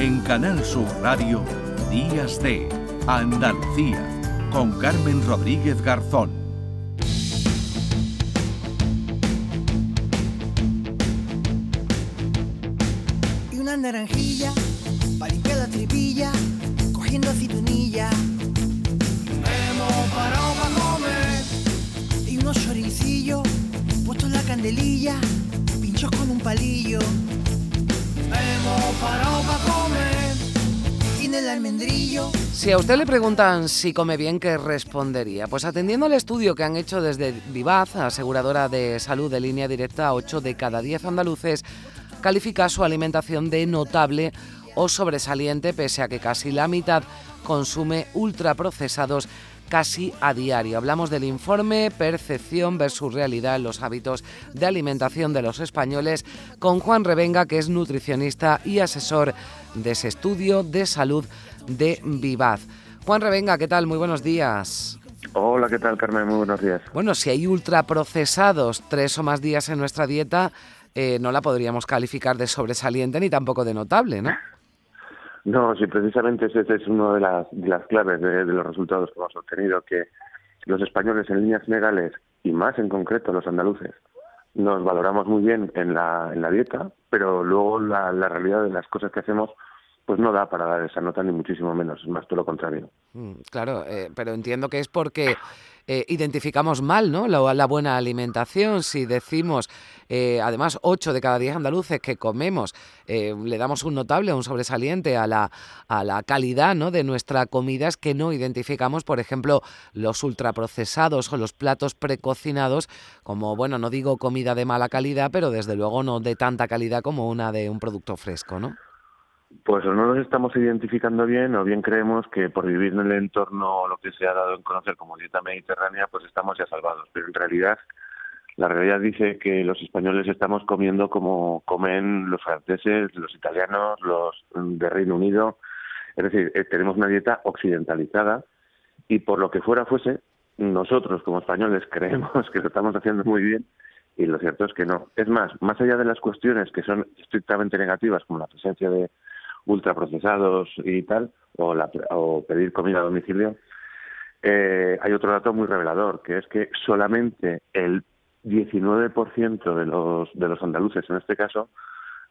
En Canal Sur Radio, Días de Andalucía, con Carmen Rodríguez Garzón. Y una naranjilla, limpiar la tripilla, cogiendo aceitunilla. Hemos parado para comer. Y unos choricillos, puestos en la candelilla, pinchos con un palillo. Si a usted le preguntan si come bien, ¿qué respondería? Pues atendiendo al estudio que han hecho desde Vivaz, aseguradora de salud de línea directa, 8 de cada 10 andaluces califica su alimentación de notable o sobresaliente, pese a que casi la mitad consume ultraprocesados casi a diario. Hablamos del informe Percepción versus Realidad en los hábitos de alimentación de los españoles con Juan Revenga, que es nutricionista y asesor de ese estudio de salud de Vivaz. Juan Revenga, ¿qué tal? Muy buenos días. Hola, ¿qué tal, Carmen? Muy buenos días. Bueno, si hay ultraprocesados tres o más días en nuestra dieta, eh, no la podríamos calificar de sobresaliente ni tampoco de notable, ¿no? No, sí, precisamente esa es una de las, las claves de, de, los resultados que hemos obtenido, que los españoles en líneas generales, y más en concreto los andaluces, nos valoramos muy bien en la, en la dieta, pero luego la, la realidad de las cosas que hacemos pues no da para dar esa nota ni muchísimo menos, es más todo lo contrario. Mm, claro, eh, pero entiendo que es porque eh, identificamos mal ¿no? La, buena alimentación. Si decimos, eh, además, 8 de cada 10 andaluces que comemos, eh, le damos un notable, un sobresaliente a la, a la calidad ¿no? de nuestra comida, es que no identificamos, por ejemplo, los ultraprocesados o los platos precocinados como, bueno, no digo comida de mala calidad, pero desde luego no de tanta calidad como una de un producto fresco, ¿no? Pues o no nos estamos identificando bien o bien creemos que por vivir en el entorno lo que se ha dado en conocer como dieta mediterránea pues estamos ya salvados. Pero en realidad la realidad dice que los españoles estamos comiendo como comen los franceses, los italianos, los de Reino Unido. Es decir, eh, tenemos una dieta occidentalizada y por lo que fuera fuese, nosotros como españoles creemos que lo estamos haciendo muy bien y lo cierto es que no. Es más, más allá de las cuestiones que son estrictamente negativas como la presencia de ultraprocesados y tal, o, la, o pedir comida a domicilio, eh, hay otro dato muy revelador, que es que solamente el 19% de los, de los andaluces, en este caso,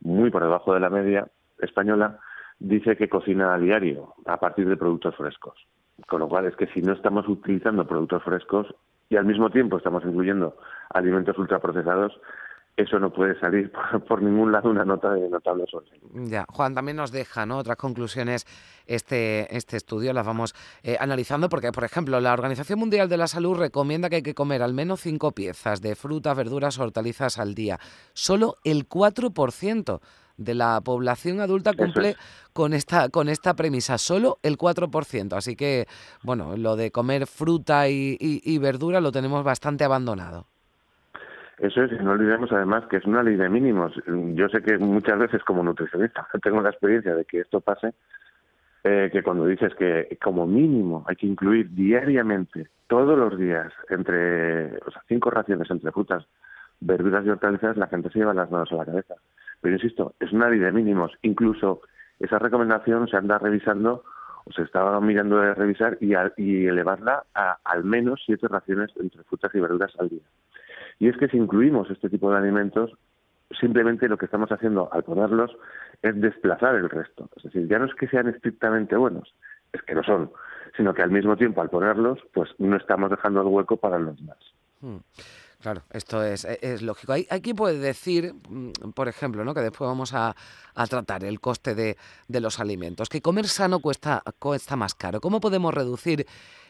muy por debajo de la media española, dice que cocina a diario a partir de productos frescos. Con lo cual es que si no estamos utilizando productos frescos y al mismo tiempo estamos incluyendo alimentos ultraprocesados, eso no puede salir por, por, ningún lado una nota de notable sobre. Ya, Juan, también nos deja ¿no? otras conclusiones este, este estudio, las vamos eh, analizando, porque, por ejemplo, la Organización Mundial de la Salud recomienda que hay que comer al menos cinco piezas de frutas, verduras, hortalizas al día. Solo el 4% de la población adulta cumple es. con esta con esta premisa, solo el 4%. Así que, bueno, lo de comer fruta y, y, y verdura lo tenemos bastante abandonado. Eso es, no olvidemos además que es una ley de mínimos. Yo sé que muchas veces como nutricionista tengo la experiencia de que esto pase, eh, que cuando dices que como mínimo hay que incluir diariamente, todos los días, entre o sea, cinco raciones entre frutas, verduras y hortalizas, la gente se lleva las manos a la cabeza. Pero insisto, es una ley de mínimos. Incluso esa recomendación se anda revisando o se estaba mirando de revisar y, y elevarla a al menos siete raciones entre frutas y verduras al día. Y es que si incluimos este tipo de alimentos, simplemente lo que estamos haciendo al ponerlos es desplazar el resto. Es decir, ya no es que sean estrictamente buenos, es que no son, sino que al mismo tiempo al ponerlos, pues no estamos dejando el hueco para los demás. Hmm. Claro, esto es, es lógico. Quien puede decir, mm, por ejemplo, ¿no? que después vamos a, tratar el coste de, de, los alimentos, que comer sano cuesta, cuesta más caro. ¿Cómo podemos reducir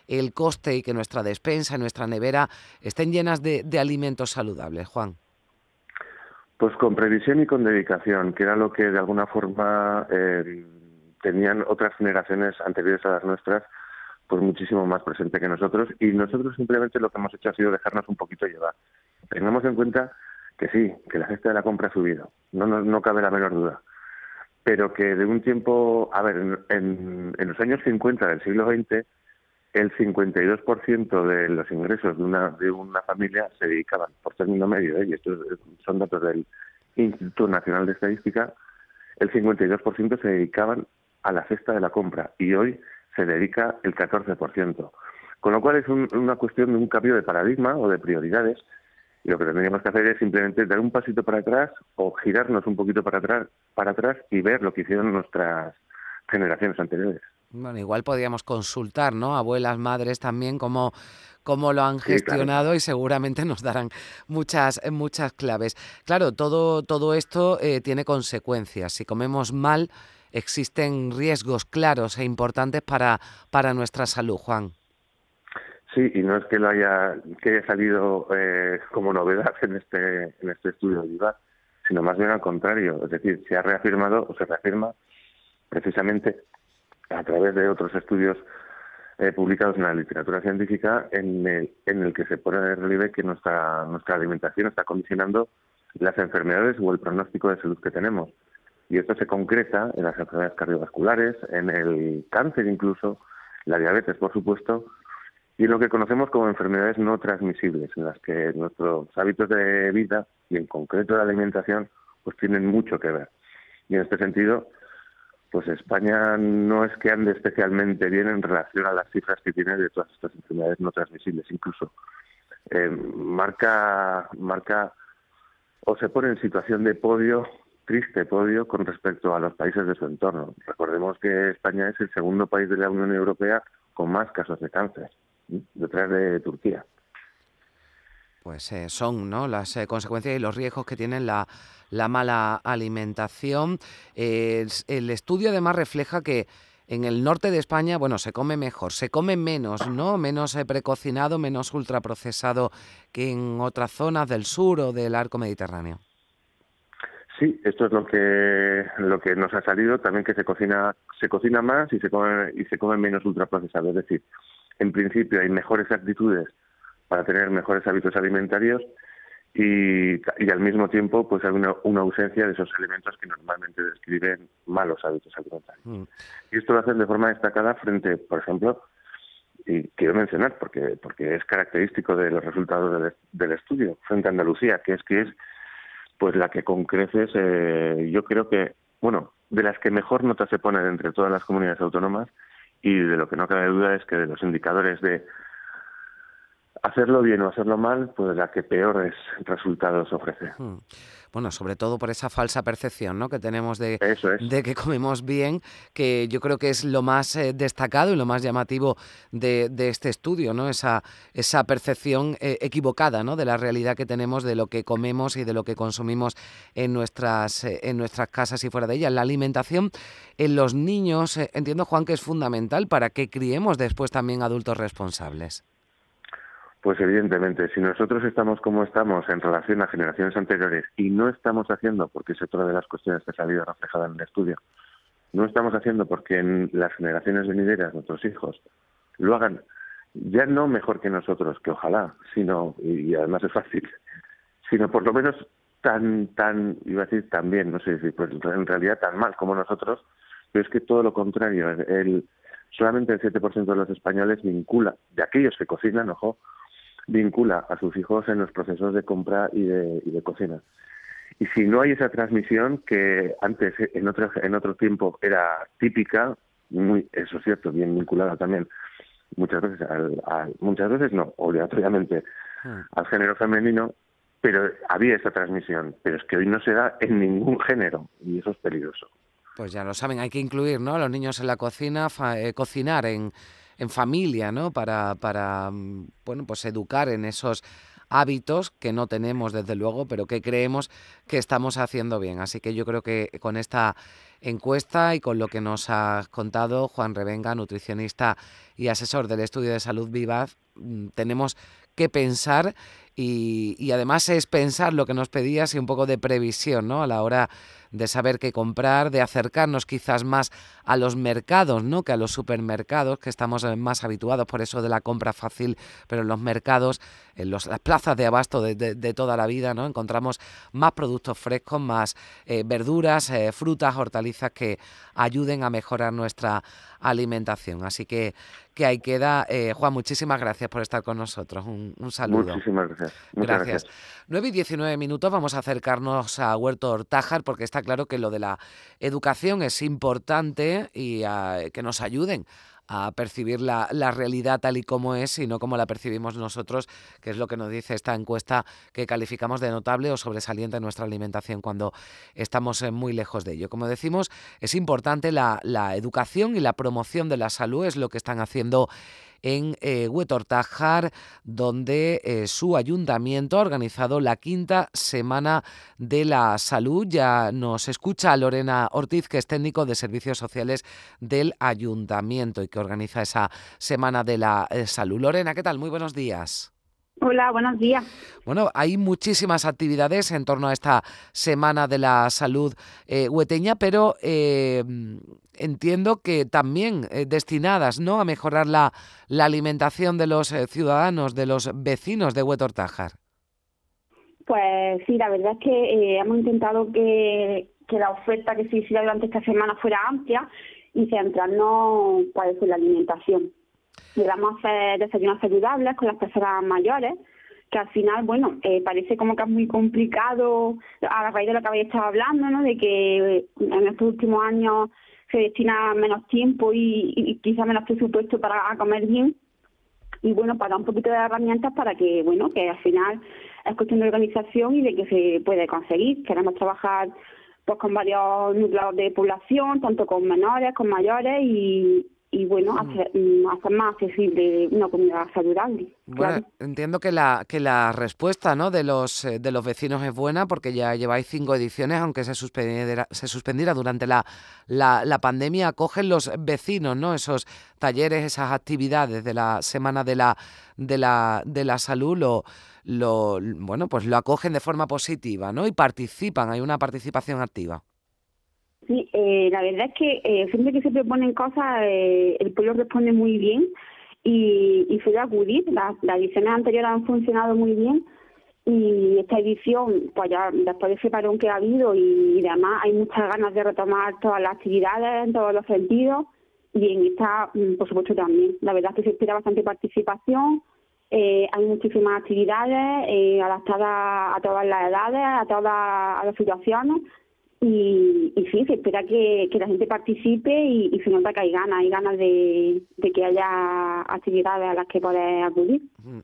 el coste y que nuestra despensa, nuestra nevera estén llenas de, alimentos saludables, Juan? Pues con previsión y con dedicación, que era lo que de alguna forma eh, tenían otras generaciones anteriores a las nuestras, pues muchísimo más presente que nosotros y nosotros simplemente lo que hemos hecho ha sido dejarnos un poquito llevar. Tengamos en cuenta que sí, que la cesta de la compra ha subido, no, no, no cabe la menor duda, pero que de un tiempo, a ver, en, en, en los años 50 del siglo XX, el 52% de los ingresos de una, de una familia se dedicaban, por término medio, ¿eh? y estos son datos del Instituto Nacional de Estadística, el 52% se dedicaban a la cesta de la compra y hoy se dedica el 14%. Con lo cual es una cuestión de un cambio de paradigma o de prioridades y lo que tendríamos que hacer es simplemente dar un pasito para atrás o girarnos un poquito para atrás, para atrás y ver lo que hicieron nuestras generaciones anteriores. Bueno, igual podríamos consultar, ¿no? Abuelas, madres también, cómo, cómo lo han gestionado y seguramente nos darán muchas, muchas claves. Claro, todo, todo esto eh, tiene consecuencias. Si comemos mal, existen riesgos claros e importantes para, para nuestra salud, Juan. Sí, y no es que lo haya, que haya salido eh, como novedad en este, en este estudio de IVA, sino más bien al contrario. Es decir, se ha reafirmado o se reafirma precisamente a través de otros estudios eh, publicados en la literatura científica en el, en el que se pone de relieve que nuestra, nuestra alimentación está condicionando las enfermedades o el pronóstico de salud que tenemos. Y esto se concreta en las enfermedades cardiovasculares, en el cáncer incluso, la diabetes, por supuesto, y lo que conocemos como enfermedades no transmisibles, en las que nuestros hábitos de vida y en concreto la alimentación pues tienen mucho que ver. Y en este sentido, pues España no es que ande especialmente bien en relación a las cifras que tiene de todas estas enfermedades no transmisibles, incluso eh, marca marca o se pone en situación de podio triste podio con respecto a los países de su entorno. Recordemos que España es el segundo país de la Unión Europea con más casos de cáncer detrás de Turquía. Pues eh, son ¿no? las eh, consecuencias y los riesgos que tienen la, la mala alimentación. el estudio además refleja que en el norte de España, bueno, se come mejor, se come menos, ¿no? Menos eh, precocinado, menos ultraprocesado que en otras zonas del sur o del arco mediterráneo. Sí, esto es lo que lo que nos ha salido, también que se cocina se cocina más y se come y se come menos ultraprocesado, es decir, en principio hay mejores actitudes para tener mejores hábitos alimentarios y, y al mismo tiempo pues hay una, ausencia de esos elementos que normalmente describen malos hábitos alimentarios. Mm. Y esto lo hacen de forma destacada frente, por ejemplo, y quiero mencionar porque porque es característico de los resultados del, del estudio frente a Andalucía, que es que es pues la que con creces eh, yo creo que bueno de las que mejor nota se pone entre todas las comunidades autónomas y de lo que no cabe duda es que de los indicadores de hacerlo bien o hacerlo mal, pues la que peores resultados ofrece. Hmm. Bueno, sobre todo por esa falsa percepción ¿no? que tenemos de, de que comemos bien, que yo creo que es lo más eh, destacado y lo más llamativo de, este estudio, ¿no? esa, esa percepción eh, equivocada ¿no? de la realidad que tenemos de lo que comemos y de lo que consumimos en nuestras, eh, en nuestras casas y fuera de ellas. La alimentación en los niños, entiendo Juan que es fundamental para que criemos después también adultos responsables. Pues evidentemente, si nosotros estamos como estamos en relación a generaciones anteriores y no estamos haciendo, porque es otra de las cuestiones que ha salido reflejada en el estudio, no estamos haciendo porque en las generaciones venideras, nuestros hijos, lo hagan ya no mejor que nosotros, que ojalá, sino, y, además es fácil, sino por lo menos tan, tan, iba a decir tan bien, no sé si, pues en realidad tan mal como nosotros, pero es que todo lo contrario, el, solamente el 7% de los españoles vincula, de aquellos que cocinan, ojo, vincula a sus hijos en los procesos de compra y de, y de cocina. Y si no hay esa transmisión que antes en otro, en otro tiempo era típica, muy, eso es cierto, bien vinculada también muchas veces al, muchas veces no, obligatoriamente ah. al género femenino, pero había esa transmisión, pero es que hoy no se da en ningún género y eso es peligroso. Pues ya lo saben, hay que incluir, ¿no? A los niños en la cocina, eh, cocinar en en familia, ¿no? Para, para, mm, bueno, pues educar en esos hábitos que no tenemos desde luego, pero que creemos que estamos haciendo bien. Así que yo creo que con esta encuesta y con lo que nos ha contado Juan Revenga, nutricionista y asesor del estudio de salud Vivaz, mm, tenemos que pensar y, y, además es pensar lo que nos pedías y un poco de previsión ¿no? a la hora de saber qué comprar, de acercarnos quizás más a los mercados, ¿no? Que a los supermercados, que estamos eh, más habituados por eso de la compra fácil, pero en los mercados, en las plazas de abasto de, toda la vida, ¿no? Encontramos más productos frescos, más eh, verduras, eh, frutas, hortalizas que ayuden a mejorar nuestra alimentación. Así que, que ahí queda. Juan, muchísimas gracias por estar con nosotros. Un, saludo. Muchísimas gracias. gracias. gracias. 9 y 19 minutos, vamos a acercarnos a Huerto Hortájar porque está claro que lo de la educación es importante y que nos ayuden a percibir la, realidad tal y como es y no como la percibimos nosotros, que es lo que nos dice esta encuesta que calificamos de notable o sobresaliente nuestra alimentación cuando estamos eh, muy lejos de ello. Como decimos, es importante la educación y la promoción de la salud, es lo que están haciendo en eh, Huetortájar, donde eh, su ayuntamiento ha organizado la quinta Semana de la Salud. Ya nos escucha Lorena Ortiz, que es técnico de servicios sociales del ayuntamiento y que organiza esa Semana de la eh, Salud. Lorena, ¿qué tal? Muy buenos días. Hola, buenos días. Bueno, hay muchísimas actividades en torno a esta Semana de la Salud eh, hueteña, pero eh, entiendo que también eh, destinadas ¿no? a mejorar la, la alimentación de los eh, ciudadanos, de los vecinos de Huetortájar. Pues sí, la verdad es que hemos intentado que, que la oferta que se hiciera durante esta semana fuera amplia y centrarnos pues, en la alimentación vamos a hacer desayunos saludables con las personas mayores, que al final, bueno, eh, parece como que es muy complicado a raíz de lo que habéis estado hablando, ¿no? De que en estos últimos años se destina menos tiempo y, y quizá menos presupuesto para comer bien. Y bueno, para dar un poquito de herramientas para que, bueno, que al final es cuestión de organización y de que se puede conseguir. Queremos trabajar pues con varios núcleos de población, tanto con menores, con mayores y, y bueno, mm. hacer, mm, hacer, más accesible una comida saludable. Bueno, entiendo que la que la respuesta ¿no? de los eh, de los vecinos es buena porque ya lleváis cinco ediciones, aunque se suspendiera, se suspendiera durante la, la, la pandemia, acogen los vecinos, ¿no? Esos talleres, esas actividades de la semana de la de la de la salud lo, lo bueno, pues lo acogen de forma positiva, ¿no? Y participan, hay una participación activa. Sí, eh, la verdad es que eh, siempre que se proponen cosas, eh, el pueblo responde muy bien y, y suele acudir. Las, ediciones anteriores han funcionado muy bien y esta edición, pues ya después de ese parón que ha habido y, además hay muchas ganas de retomar todas las actividades en todos los sentidos y en esta, mm, por supuesto, también. La verdad es que se espera bastante participación. Eh, hay muchísimas actividades eh, adaptadas a todas las edades, a todas las situaciones y, y sí, se espera que, que la gente participe y, y se nota que hay ganas, hay ganas de, de que haya actividades a las que poder acudir.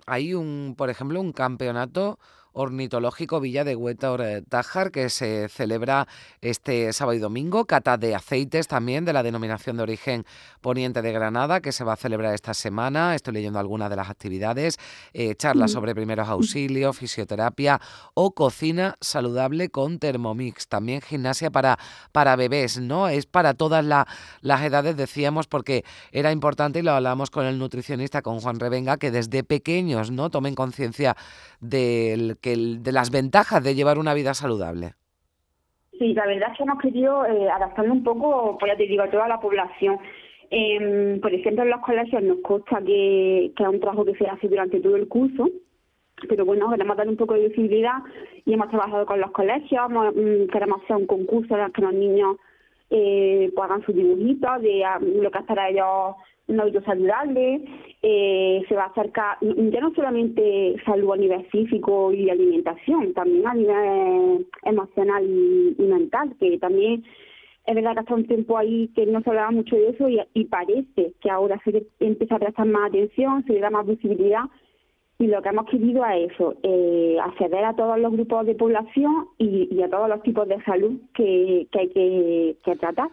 Hay un, por ejemplo, un campeonato ornitológico Villa de Huetor Tájar, que se celebra este sábado y domingo. Cata de aceites también de la denominación de origen Poniente de Granada, que se va a celebrar esta semana. Estoy leyendo algunas de las actividades. Eh, charlas sobre primeros auxilios, fisioterapia o cocina saludable con Thermomix. También gimnasia para, para bebés, ¿no? Es para todas las edades, decíamos, porque era importante y lo hablamos con el nutricionista, con Juan Revenga, que desde pequeños, ¿no? Tomen conciencia del de las ventajas de llevar una vida saludable. Sí, la verdad es que hemos querido eh, adaptarlo un poco, pues ya te digo, a toda la población. Eh, por ejemplo, en los colegios nos consta que, que es un trabajo que se hace durante todo el curso, pero bueno, queremos dar un poco de visibilidad y hemos trabajado con los colegios, mm, queremos hacer un concurso en el que los niños eh, pues hagan sus dibujitos de ah, lo que es para ellos un hábito saludable, eh, se va a acercar ya no solamente salud a nivel físico y alimentación, también a nivel emocional y, mental, que también es verdad que hasta un tiempo ahí que no se hablaba mucho de eso y, parece que ahora se empieza a prestar más atención, se le da más visibilidad y lo que hemos querido es eso, eh, acceder a todos los grupos de población y, a todos los tipos de salud que, que hay que tratar.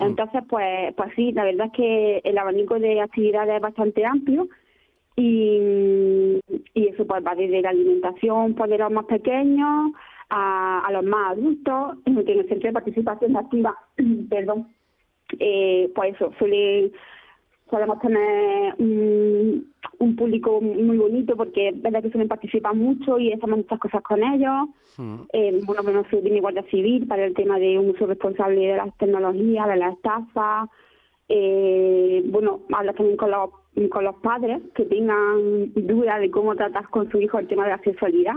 Entonces, pues, pues sí, la verdad es que el abanico de actividades es bastante amplio y, y eso pues va desde la alimentación pues, de los más pequeños a, a los más adultos, en el centro de participación activa, perdón, eh, pues eso, suele podemos tener un, un, público muy bonito porque es verdad que suelen participar mucho y hacemos muchas cosas con ellos. Mm. Eh, bueno, menos se viene Guardia Civil para el tema de un uso responsable de las tecnologías, de las estafas. Eh, bueno, habla también con los, con los padres que tengan dudas de cómo tratar con su hijo el tema de la sexualidad.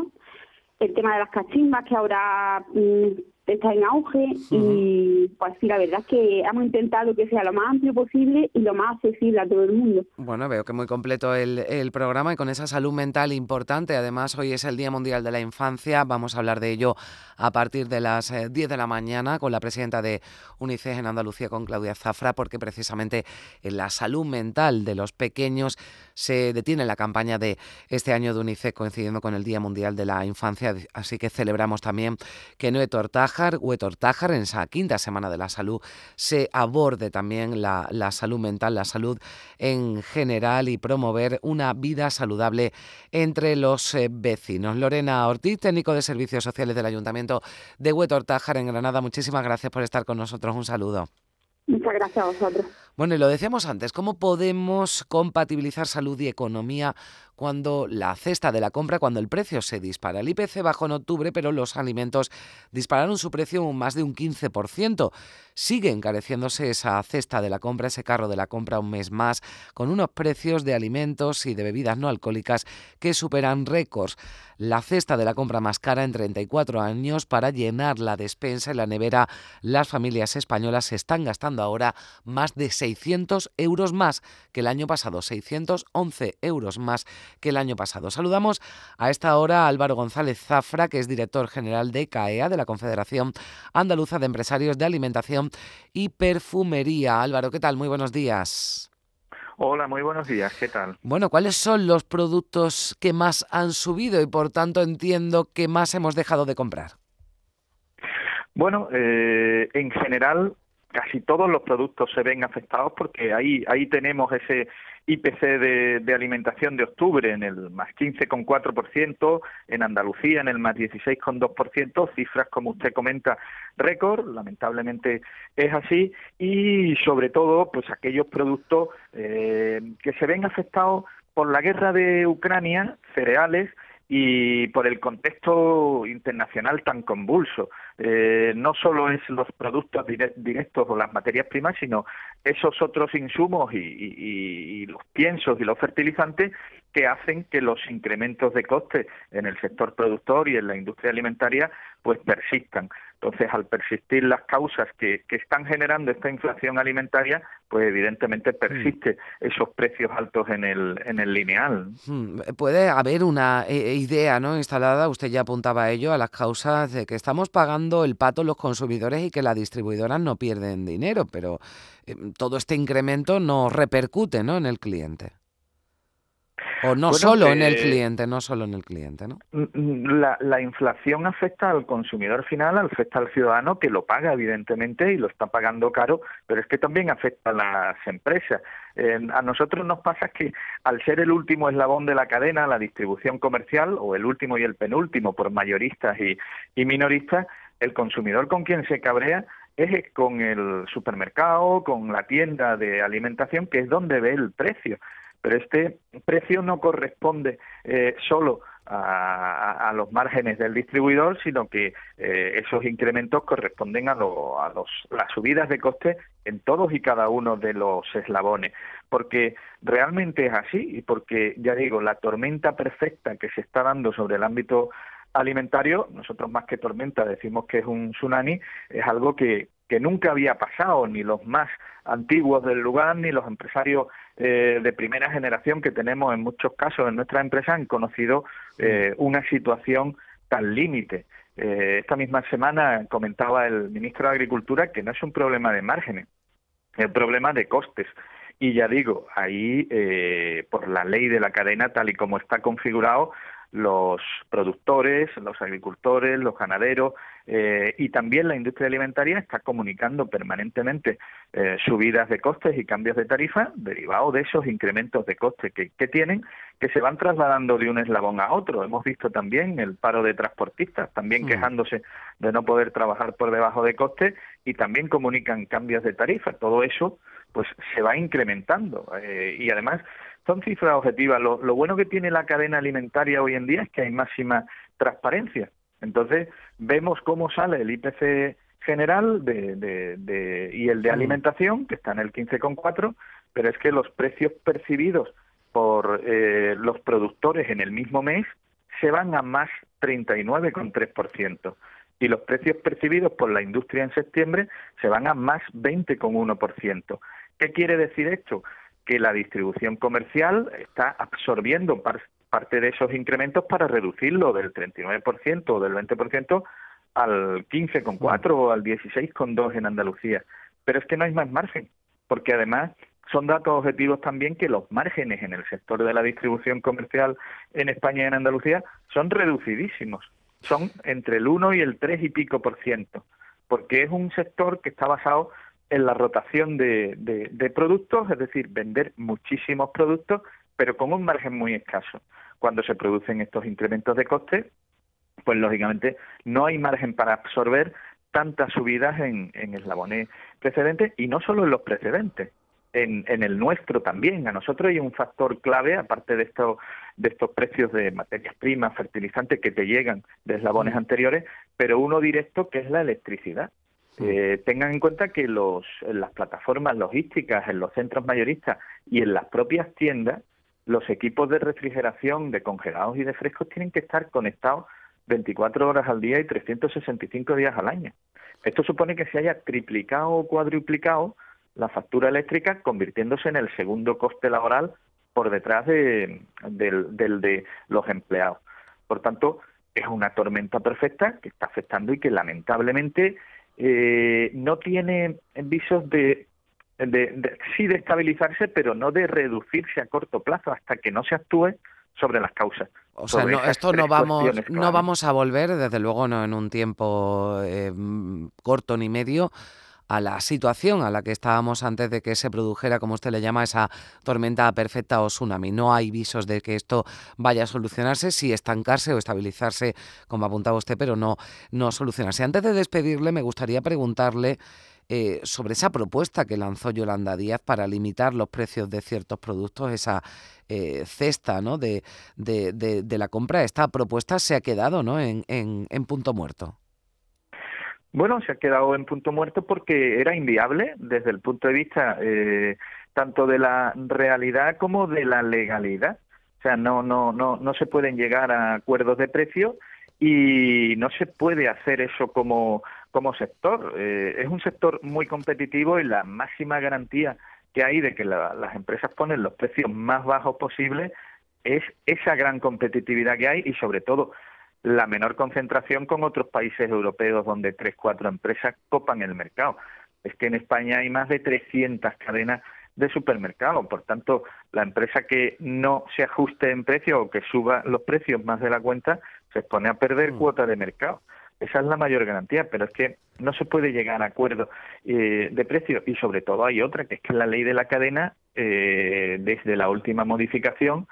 El tema de las cachimbas, que ahora mm, está en auge y pues sí, la verdad es que hemos intentado que sea lo más amplio posible y lo más accesible a todo el mundo. Bueno, veo que muy completo el, el programa y con esa salud mental importante. Además, hoy es el Día Mundial de la Infancia. Vamos a hablar de ello a partir de las 10 eh, de la mañana con la presidenta de UNICEF en Andalucía, con Claudia Zafra, porque precisamente en la salud mental de los pequeños se detiene la campaña de este año de UNICEF coincidiendo con el Día Mundial de la Infancia. Así que celebramos también que Tortájar, Tortájar, en esa quinta semana de la salud, se aborde también la, la salud mental, la salud en general y promover una vida saludable entre los eh, vecinos. Lorena Ortiz, técnico de Servicios Sociales del Ayuntamiento de Huetortájar en Granada, muchísimas gracias por estar con nosotros. Un saludo. Muchas gracias a vosotros. Bueno, y lo decíamos antes, ¿cómo podemos compatibilizar salud y economía cuando la cesta de la compra, cuando el precio se dispara? El IPC bajó en octubre, pero los alimentos dispararon su precio un más de un 15%. Sigue encareciéndose esa cesta de la compra, ese carro de la compra un mes más, con unos precios de alimentos y de bebidas no alcohólicas que superan récords. La cesta de la compra más cara en 34 años para llenar la despensa y la nevera. Las familias españolas están gastando ahora más de 600 euros más que el año pasado, 611 euros más que el año pasado. Saludamos a esta hora a Álvaro González Zafra, que es director general de CAEA, de la Confederación Andaluza de Empresarios de Alimentación y Perfumería. Álvaro, ¿qué tal? Muy buenos días. Hola, muy buenos días. ¿Qué tal? Bueno, ¿cuáles son los productos que más han subido y por tanto entiendo que más hemos dejado de comprar? Bueno, eh, en general casi todos los productos se ven afectados porque ahí ahí tenemos ese IPC de, alimentación de octubre en el más 15,4%, en Andalucía en el más 16,2%, cifras como usted comenta récord, lamentablemente es así, y sobre todo pues aquellos productos eh, que se ven afectados por la guerra de Ucrania, cereales, y por el contexto internacional tan convulso. Eh, no solo es los productos directos o las materias primas, sino esos otros insumos y, y, los piensos y los fertilizantes que hacen que los incrementos de coste en el sector productor y en la industria alimentaria pues persistan. Entonces, al persistir las causas que, que están generando esta inflación alimentaria, pues evidentemente persiste esos precios altos en el, en el lineal. Hmm, puede haber una eh, idea ¿no? instalada, usted ya apuntaba a ello, a las causas de que estamos pagando el pato los consumidores y que las distribuidoras no pierden dinero, pero eh, todo este incremento no repercute ¿no? en el cliente. O no solo en el cliente, no solo en el cliente, ¿no? La, la, inflación afecta al consumidor final, afecta al ciudadano que lo paga, evidentemente, y lo está pagando caro, pero es que también afecta a las empresas. a nosotros nos pasa que al ser el último eslabón de la cadena, la distribución comercial, o el último y el penúltimo por mayoristas y, y minoristas, el consumidor con quien se cabrea es con el supermercado, con la tienda de alimentación, que es donde ve el precio pero este precio no corresponde eh, solo a, los márgenes del distribuidor, sino que eh, esos incrementos corresponden a, los, las subidas de coste en todos y cada uno de los eslabones, porque realmente es así y porque, ya digo, la tormenta perfecta que se está dando sobre el ámbito alimentario, nosotros más que tormenta decimos que es un tsunami, es algo que, que nunca había pasado, ni los más antiguos del lugar, ni los empresarios eh, de primera generación que tenemos en muchos casos en nuestra empresa han conocido eh, una situación tan límite. Eh, esta misma semana comentaba el ministro de Agricultura que no es un problema de márgenes, es un problema de costes. Y ya digo, ahí, por la ley de la cadena, tal y como está configurado, los productores, los agricultores, los ganaderos eh, y también la industria alimentaria está comunicando permanentemente eh, subidas de costes y cambios de tarifa derivados de esos incrementos de costes que, que, tienen, que se van trasladando de un eslabón a otro. Hemos visto también el paro de transportistas, también mm. quejándose de no poder trabajar por debajo de costes y también comunican cambios de tarifa. Todo eso pues se va incrementando eh, y además son cifras objetivas. Lo, bueno que tiene la cadena alimentaria hoy en día es que hay máxima transparencia. Entonces, vemos cómo sale el IPC general de, de, y el de alimentación, que está en el 15,4, pero es que los precios percibidos por eh, los productores en el mismo mes se van a más 39,3%. y los precios percibidos por la industria en septiembre se van a más 20,1%. ¿Qué quiere decir esto? Que la distribución comercial está absorbiendo parte de esos incrementos para reducirlo del 39% o del 20% al 15,4 o al 16,2 en Andalucía. Pero es que no hay más margen, porque además son datos objetivos también que los márgenes en el sector de la distribución comercial en España y en Andalucía son reducidísimos. Son entre el 1 y el 3 y pico por ciento, porque es un sector que está basado en la rotación de, de productos, es decir, vender muchísimos productos, pero con un margen muy escaso. Cuando se producen estos incrementos de costes, pues lógicamente no hay margen para absorber tantas subidas en, en eslabones precedentes y no solo en los precedentes, en, en, el nuestro también. A nosotros hay un factor clave, aparte de estos, de estos precios de materias primas, fertilizantes que te llegan de eslabones anteriores, pero uno directo que es la electricidad. Eh, tengan en cuenta que los, en las plataformas logísticas, en los centros mayoristas y en las propias tiendas, los equipos de refrigeración de congelados y de frescos tienen que estar conectados 24 horas al día y 365 días al año. Esto supone que se haya triplicado o cuadruplicado la factura eléctrica, convirtiéndose en el segundo coste laboral por detrás de, del, de los empleados. Por tanto, es una tormenta perfecta que está afectando y que lamentablemente eh, no tiene visos de, de, sí de estabilizarse, pero no de reducirse a corto plazo hasta que no se actúe sobre las causas. O sea, esto no vamos, no vamos a volver, desde luego no en un tiempo eh, corto ni medio, a la situación a la que estábamos antes de que se produjera, como usted le llama, esa tormenta perfecta o tsunami. No hay visos de que esto vaya a solucionarse, si estancarse o estabilizarse, como apuntaba usted, pero no, no solucionarse. Antes de despedirle, me gustaría preguntarle eh, sobre esa propuesta que lanzó Yolanda Díaz para limitar los precios de ciertos productos, esa eh, cesta ¿no? de, de, de, la compra. Esta propuesta se ha quedado ¿no? en, en punto muerto. Bueno, se ha quedado en punto muerto porque era inviable desde el punto de vista eh, tanto de la realidad como de la legalidad. O sea, no, no, no, no se pueden llegar a acuerdos de precio y no se puede hacer eso como como sector. Eh, es un sector muy competitivo y la máxima garantía que hay de que las empresas ponen los precios más bajos posibles es esa gran competitividad que hay y sobre todo la menor concentración con otros países europeos donde tres, cuatro empresas copan el mercado. Es que en España hay más de 300 cadenas de supermercados, por tanto, la empresa que no se ajuste en precio o que suba los precios más de la cuenta se expone a perder mm. cuota de mercado. Esa es la mayor garantía, pero es que no se puede llegar a acuerdo eh, de precio y sobre todo hay otra, que es que la ley de la cadena, eh, desde la última modificación,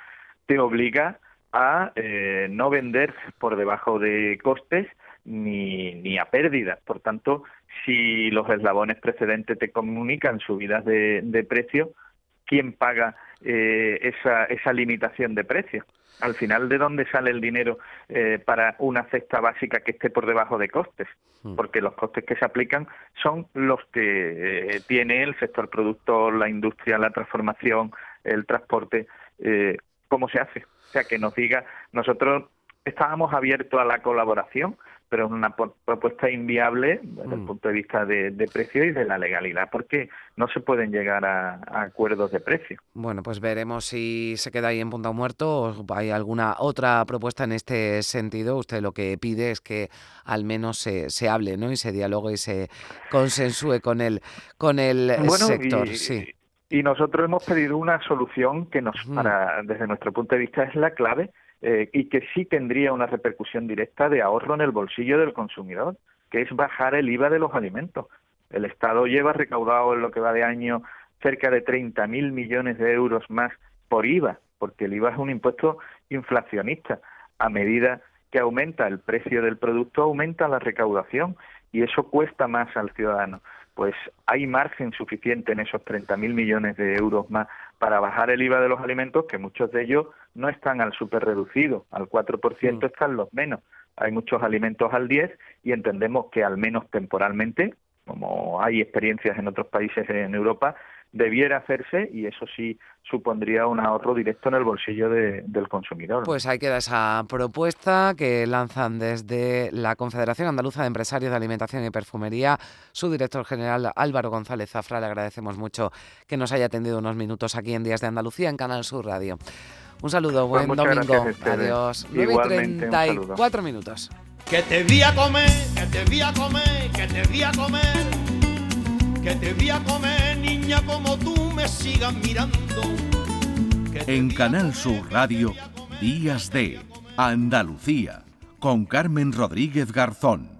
te obliga a eh, no vender por debajo de costes ni, ni a pérdidas. Por tanto, si los eslabones precedentes te comunican subidas de, de precio, ¿quién paga esa, esa limitación de precio? al final de dónde sale el dinero eh, para una cesta básica que esté por debajo de costes, hmm. porque los costes que se aplican son los que eh, tiene el sector productor, la industria, la transformación, el transporte, eh, cómo se hace. O sea, que nos diga, nosotros estábamos abiertos a la colaboración, pero es una propuesta inviable desde el mm. punto de vista de, precio y de la legalidad, porque no se pueden llegar a, acuerdos de precio. Bueno, pues veremos si se queda ahí en punto muerto o hay alguna otra propuesta en este sentido. Usted lo que pide es que al menos se, se hable ¿no? y se dialogue y se consensúe con el, con el sector. Y, sí. Y nosotros hemos pedido una solución que nos, para, desde nuestro punto de vista es la clave eh, y que sí tendría una repercusión directa de ahorro en el bolsillo del consumidor, que es bajar el IVA de los alimentos. El Estado lleva recaudado en lo que va de año cerca de 30.000 millones de euros más por IVA, porque el IVA es un impuesto inflacionista. A medida que aumenta el precio del producto, aumenta la recaudación y eso cuesta más al ciudadano. Pues hay margen suficiente en esos 30.000 millones de euros más para bajar el IVA de los alimentos, que muchos de ellos no están al super reducido, al 4% mm. están los menos. Hay muchos alimentos al 10 y entendemos que al menos temporalmente como hay experiencias en otros países en Europa, debiera hacerse y eso sí supondría un ahorro directo en el bolsillo del consumidor. Pues ahí queda esa propuesta que lanzan desde la Confederación Andaluza de Empresarios de Alimentación y Perfumería. Su director general Álvaro González Zafra, le agradecemos mucho que nos haya atendido unos minutos aquí en Días de Andalucía en Canal Sur Radio. Un saludo, pues buen domingo. Adiós. 9 y 34 minutos. Que te vi a comer, que te vi a comer, que te vi a comer te voy a comer, niña, como tú me sigas mirando. En Canal Sur Radio, Días de Andalucía, con Carmen Rodríguez Garzón.